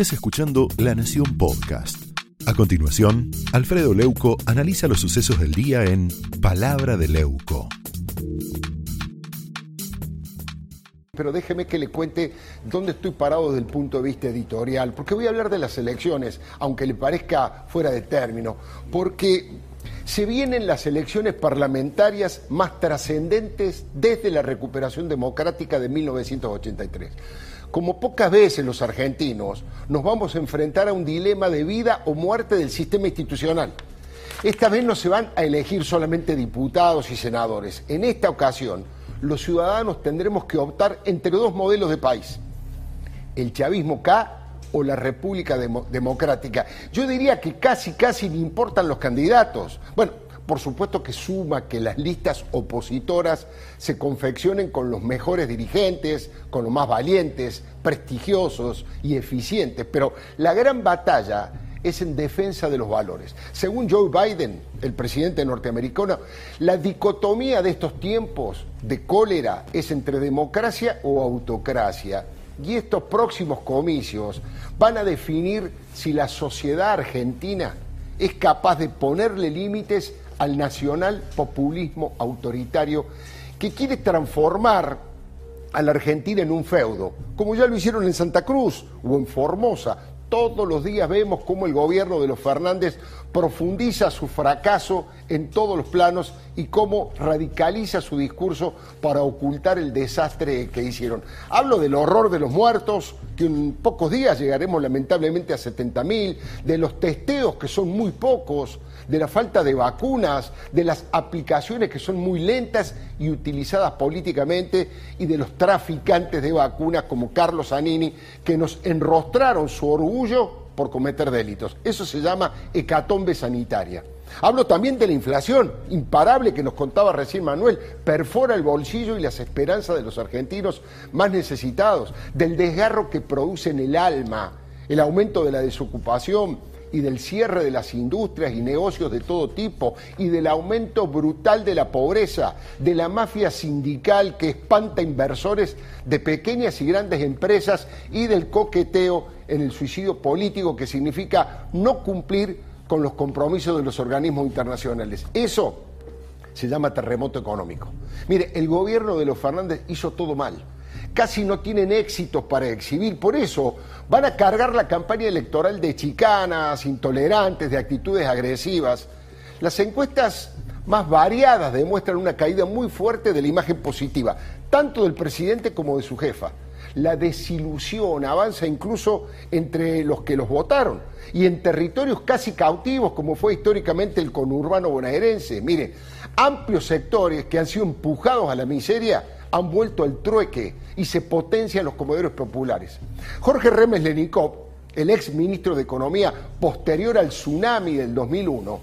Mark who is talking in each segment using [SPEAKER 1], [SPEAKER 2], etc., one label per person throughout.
[SPEAKER 1] estés escuchando La Nación Podcast. A continuación, Alfredo Leuco analiza los sucesos del día en Palabra de Leuco.
[SPEAKER 2] pero déjeme que le cuente dónde estoy parado desde el punto de vista editorial, porque voy a hablar de las elecciones, aunque le parezca fuera de término, porque se vienen las elecciones parlamentarias más trascendentes desde la recuperación democrática de 1983. Como pocas veces los argentinos nos vamos a enfrentar a un dilema de vida o muerte del sistema institucional. Esta vez no se van a elegir solamente diputados y senadores. En esta ocasión, los ciudadanos tendremos que optar entre dos modelos de país. El chavismo K o la República Democrática. Yo diría que casi, casi me importan los candidatos. Bueno, por supuesto que suma que las listas opositoras se confeccionen con los mejores dirigentes, con los más valientes, prestigiosos y eficientes, pero la gran batalla es en defensa de los valores. Según Joe Biden, el presidente norteamericano, la dicotomía de estos tiempos de cólera es entre democracia o autocracia. Y estos próximos comicios van a definir si la sociedad argentina es capaz de ponerle límites al nacional populismo autoritario que quiere transformar a la Argentina en un feudo, como ya lo hicieron en Santa Cruz o en Formosa. Todos los días vemos cómo el gobierno de los Fernández profundiza su fracaso en todos los planos y cómo radicaliza su discurso para ocultar el desastre que hicieron. Hablo del horror de los muertos, que en pocos días llegaremos lamentablemente a 70.000, de los testeos que son muy pocos, de la falta de vacunas, de las aplicaciones que son muy lentas y utilizadas políticamente y de los traficantes de vacunas como Carlos Anini que nos enrostraron su orgullo por cometer delitos. Eso se llama hecatombe sanitaria. Hablo también de la inflación, imparable que nos contaba recién Manuel, perfora el bolsillo y las esperanzas de los argentinos más necesitados, del desgarro que produce en el alma, el aumento de la desocupación, y del cierre de las industrias y negocios de todo tipo y del aumento brutal de la pobreza, de la mafia sindical que espanta inversores de pequeñas y grandes empresas y del coqueteo en el suicidio político que significa no cumplir con los compromisos de los organismos internacionales. Eso se llama terremoto económico. Mire, el gobierno de los Fernández hizo todo mal casi no tienen éxitos para exhibir. Por eso van a cargar la campaña electoral de chicanas, intolerantes, de actitudes agresivas. Las encuestas más variadas demuestran una caída muy fuerte de la imagen positiva, tanto del presidente como de su jefa. La desilusión avanza incluso entre los que los votaron y en territorios casi cautivos como fue históricamente el conurbano bonaerense. Mire, amplios sectores que han sido empujados a la miseria han vuelto al trueque y se potencian los comedores populares. Jorge Remes Lenikov, el ex ministro de Economía posterior al tsunami del 2001,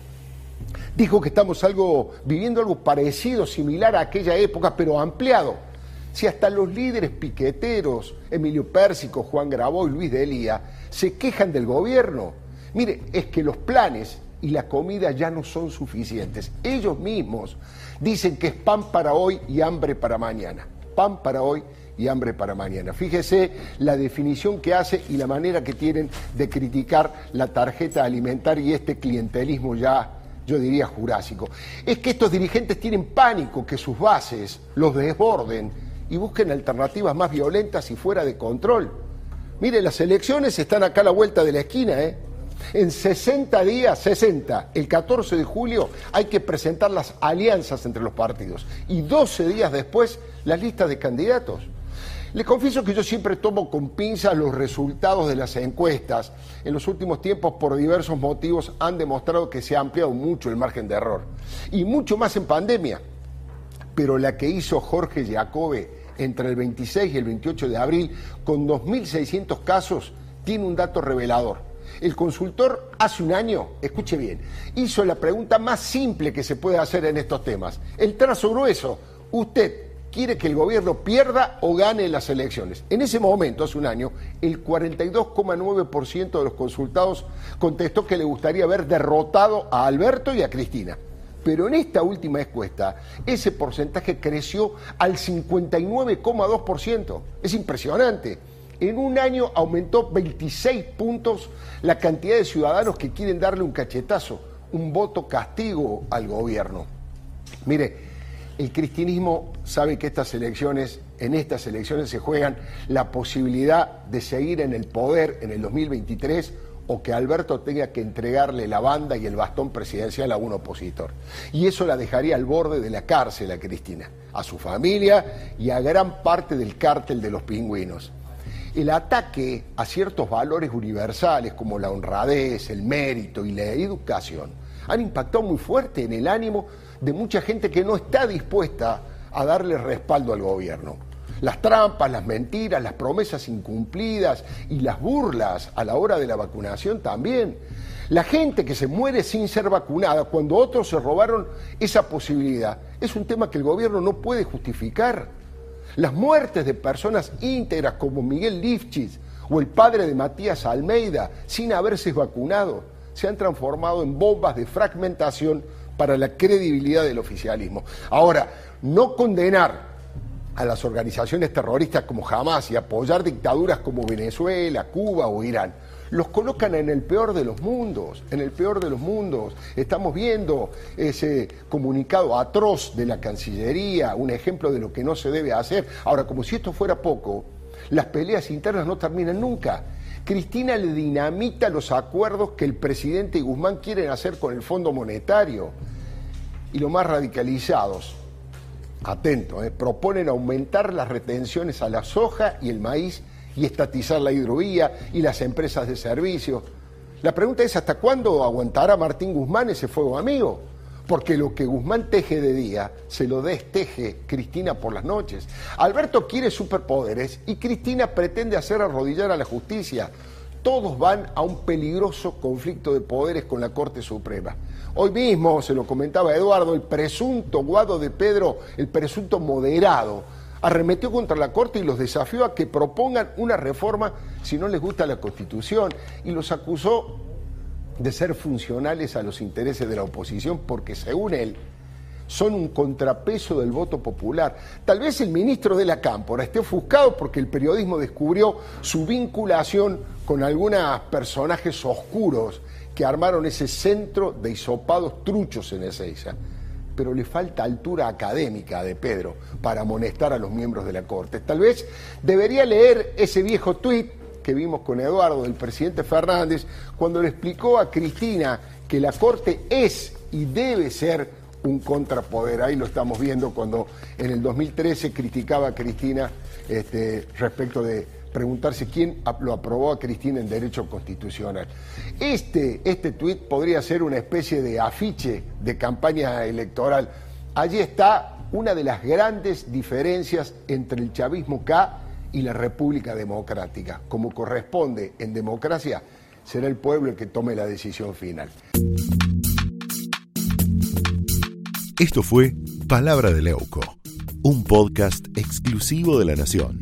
[SPEAKER 2] dijo que estamos algo, viviendo algo parecido, similar a aquella época, pero ampliado. Si hasta los líderes piqueteros, Emilio Pérsico, Juan Graboy, Luis de Elía, se quejan del gobierno, mire, es que los planes y la comida ya no son suficientes. Ellos mismos dicen que es pan para hoy y hambre para mañana. Pan para hoy y hambre para mañana. Fíjese la definición que hace y la manera que tienen de criticar la tarjeta alimentaria y este clientelismo ya, yo diría, jurásico. Es que estos dirigentes tienen pánico que sus bases los desborden y busquen alternativas más violentas y fuera de control. Mire, las elecciones están acá a la vuelta de la esquina, ¿eh? En 60 días, 60, el 14 de julio, hay que presentar las alianzas entre los partidos y 12 días después las listas de candidatos. Le confieso que yo siempre tomo con pinzas los resultados de las encuestas. En los últimos tiempos, por diversos motivos, han demostrado que se ha ampliado mucho el margen de error. Y mucho más en pandemia. Pero la que hizo Jorge Jacobe entre el 26 y el 28 de abril, con 2.600 casos, tiene un dato revelador. El consultor hace un año, escuche bien, hizo la pregunta más simple que se puede hacer en estos temas. El trazo grueso, usted quiere que el gobierno pierda o gane las elecciones. En ese momento, hace un año, el 42,9% de los consultados contestó que le gustaría haber derrotado a Alberto y a Cristina. Pero en esta última encuesta, ese porcentaje creció al 59,2%. Es impresionante. En un año aumentó 26 puntos la cantidad de ciudadanos que quieren darle un cachetazo, un voto castigo al gobierno. Mire, el cristianismo sabe que estas elecciones, en estas elecciones se juegan la posibilidad de seguir en el poder en el 2023 o que Alberto tenga que entregarle la banda y el bastón presidencial a un opositor. Y eso la dejaría al borde de la cárcel a Cristina, a su familia y a gran parte del cártel de los pingüinos. El ataque a ciertos valores universales como la honradez, el mérito y la educación han impactado muy fuerte en el ánimo de mucha gente que no está dispuesta a darle respaldo al gobierno. Las trampas, las mentiras, las promesas incumplidas y las burlas a la hora de la vacunación también. La gente que se muere sin ser vacunada cuando otros se robaron esa posibilidad es un tema que el gobierno no puede justificar. Las muertes de personas íntegras como Miguel Lifchitz o el padre de Matías Almeida sin haberse vacunado se han transformado en bombas de fragmentación para la credibilidad del oficialismo. Ahora, no condenar a las organizaciones terroristas como Hamas y apoyar dictaduras como Venezuela, Cuba o Irán, los colocan en el peor de los mundos, en el peor de los mundos. Estamos viendo ese comunicado atroz de la Cancillería, un ejemplo de lo que no se debe hacer. Ahora, como si esto fuera poco, las peleas internas no terminan nunca. Cristina le dinamita los acuerdos que el presidente y Guzmán quieren hacer con el Fondo Monetario. Y los más radicalizados, atento, eh, proponen aumentar las retenciones a la soja y el maíz y estatizar la hidrovía y las empresas de servicios. La pregunta es, ¿hasta cuándo aguantará Martín Guzmán ese fuego amigo? Porque lo que Guzmán teje de día, se lo desteje Cristina por las noches. Alberto quiere superpoderes y Cristina pretende hacer arrodillar a la justicia. Todos van a un peligroso conflicto de poderes con la Corte Suprema. Hoy mismo, se lo comentaba Eduardo, el presunto Guado de Pedro, el presunto moderado, arremetió contra la Corte y los desafió a que propongan una reforma si no les gusta la Constitución y los acusó de ser funcionales a los intereses de la oposición porque según él son un contrapeso del voto popular. Tal vez el ministro de la Cámpora esté ofuscado porque el periodismo descubrió su vinculación con algunos personajes oscuros que armaron ese centro de hisopados truchos en Ezeiza. Pero le falta altura académica de Pedro para amonestar a los miembros de la Corte. Tal vez debería leer ese viejo tuit que vimos con Eduardo del presidente Fernández cuando le explicó a Cristina que la Corte es y debe ser un contrapoder. Ahí lo estamos viendo cuando en el 2013 criticaba a Cristina este, respecto de preguntarse quién lo aprobó a Cristina en derecho constitucional. Este, este tuit podría ser una especie de afiche de campaña electoral. Allí está una de las grandes diferencias entre el chavismo K y la República Democrática. Como corresponde en democracia, será el pueblo el que tome la decisión final.
[SPEAKER 1] Esto fue Palabra de Leuco, un podcast exclusivo de La Nación.